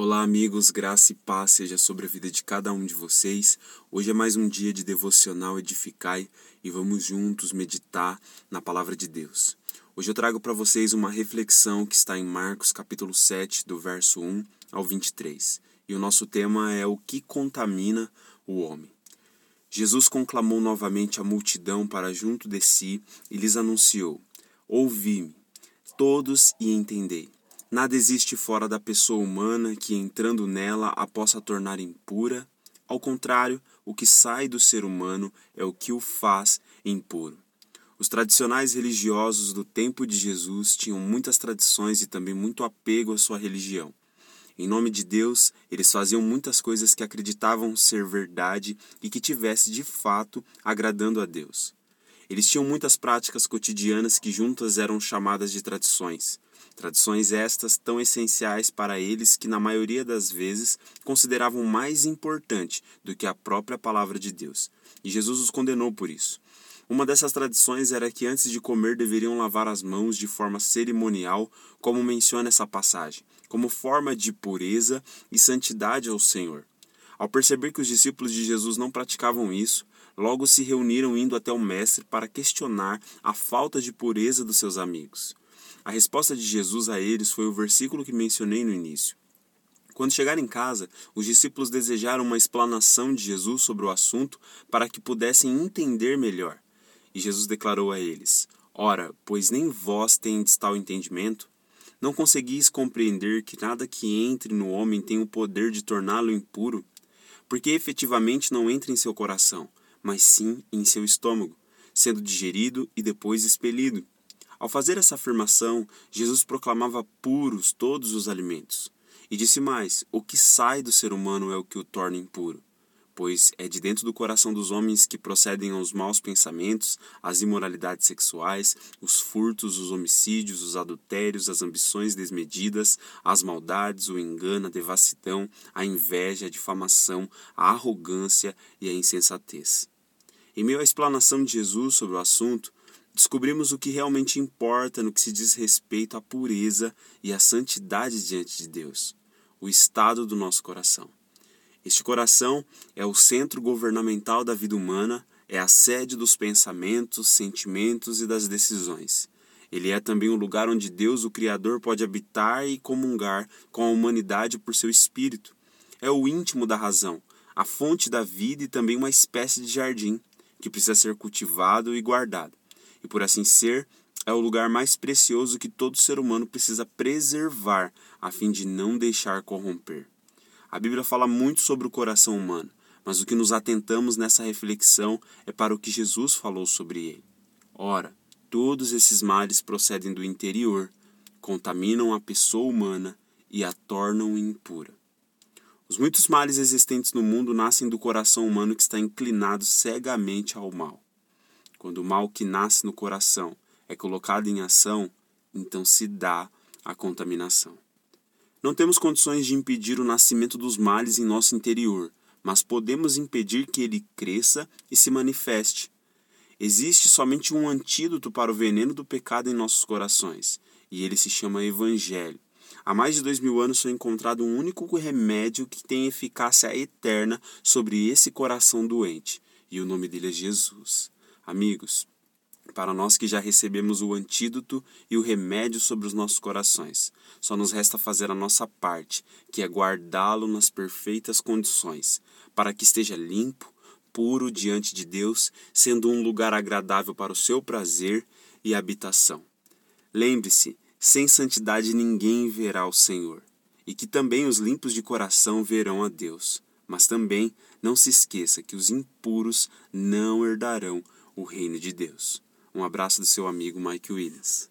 Olá, amigos, graça e paz seja sobre a vida de cada um de vocês. Hoje é mais um dia de devocional Edificai e vamos juntos meditar na palavra de Deus. Hoje eu trago para vocês uma reflexão que está em Marcos, capítulo 7, do verso 1 ao 23. E o nosso tema é o que contamina o homem. Jesus conclamou novamente a multidão para junto de si e lhes anunciou: Ouvi-me, todos e entendei. Nada existe fora da pessoa humana que, entrando nela, a possa tornar impura. Ao contrário, o que sai do ser humano é o que o faz impuro. Os tradicionais religiosos do tempo de Jesus tinham muitas tradições e também muito apego à sua religião. Em nome de Deus, eles faziam muitas coisas que acreditavam ser verdade e que tivesse de fato agradando a Deus. Eles tinham muitas práticas cotidianas que juntas eram chamadas de tradições. Tradições estas tão essenciais para eles que, na maioria das vezes, consideravam mais importante do que a própria palavra de Deus. E Jesus os condenou por isso. Uma dessas tradições era que antes de comer deveriam lavar as mãos de forma cerimonial, como menciona essa passagem, como forma de pureza e santidade ao Senhor. Ao perceber que os discípulos de Jesus não praticavam isso, logo se reuniram indo até o Mestre para questionar a falta de pureza dos seus amigos. A resposta de Jesus a eles foi o versículo que mencionei no início. Quando chegaram em casa, os discípulos desejaram uma explanação de Jesus sobre o assunto para que pudessem entender melhor. E Jesus declarou a eles: Ora, pois nem vós tendes tal entendimento? Não conseguis compreender que nada que entre no homem tem o poder de torná-lo impuro? Porque efetivamente não entra em seu coração, mas sim em seu estômago, sendo digerido e depois expelido. Ao fazer essa afirmação, Jesus proclamava puros todos os alimentos. E disse mais: O que sai do ser humano é o que o torna impuro. Pois é de dentro do coração dos homens que procedem os maus pensamentos, as imoralidades sexuais, os furtos, os homicídios, os adultérios, as ambições desmedidas, as maldades, o engano, a devassidão, a inveja, a difamação, a arrogância e a insensatez. Em meio à explanação de Jesus sobre o assunto, descobrimos o que realmente importa no que se diz respeito à pureza e à santidade diante de Deus, o estado do nosso coração. Este coração é o centro governamental da vida humana, é a sede dos pensamentos, sentimentos e das decisões. Ele é também o lugar onde Deus, o Criador, pode habitar e comungar com a humanidade por seu espírito. É o íntimo da razão, a fonte da vida e também uma espécie de jardim que precisa ser cultivado e guardado e por assim ser, é o lugar mais precioso que todo ser humano precisa preservar a fim de não deixar corromper. A Bíblia fala muito sobre o coração humano, mas o que nos atentamos nessa reflexão é para o que Jesus falou sobre ele. Ora, todos esses males procedem do interior, contaminam a pessoa humana e a tornam impura. Os muitos males existentes no mundo nascem do coração humano que está inclinado cegamente ao mal. Quando o mal que nasce no coração é colocado em ação, então se dá a contaminação. Não temos condições de impedir o nascimento dos males em nosso interior, mas podemos impedir que ele cresça e se manifeste. Existe somente um antídoto para o veneno do pecado em nossos corações, e ele se chama Evangelho. Há mais de dois mil anos foi encontrado um único remédio que tem eficácia eterna sobre esse coração doente, e o nome dele é Jesus. Amigos, para nós que já recebemos o antídoto e o remédio sobre os nossos corações, só nos resta fazer a nossa parte, que é guardá-lo nas perfeitas condições, para que esteja limpo, puro diante de Deus, sendo um lugar agradável para o seu prazer e habitação. Lembre-se, sem santidade ninguém verá o Senhor, e que também os limpos de coração verão a Deus. Mas também não se esqueça que os impuros não herdarão o reino de Deus. Um abraço do seu amigo Mike Williams.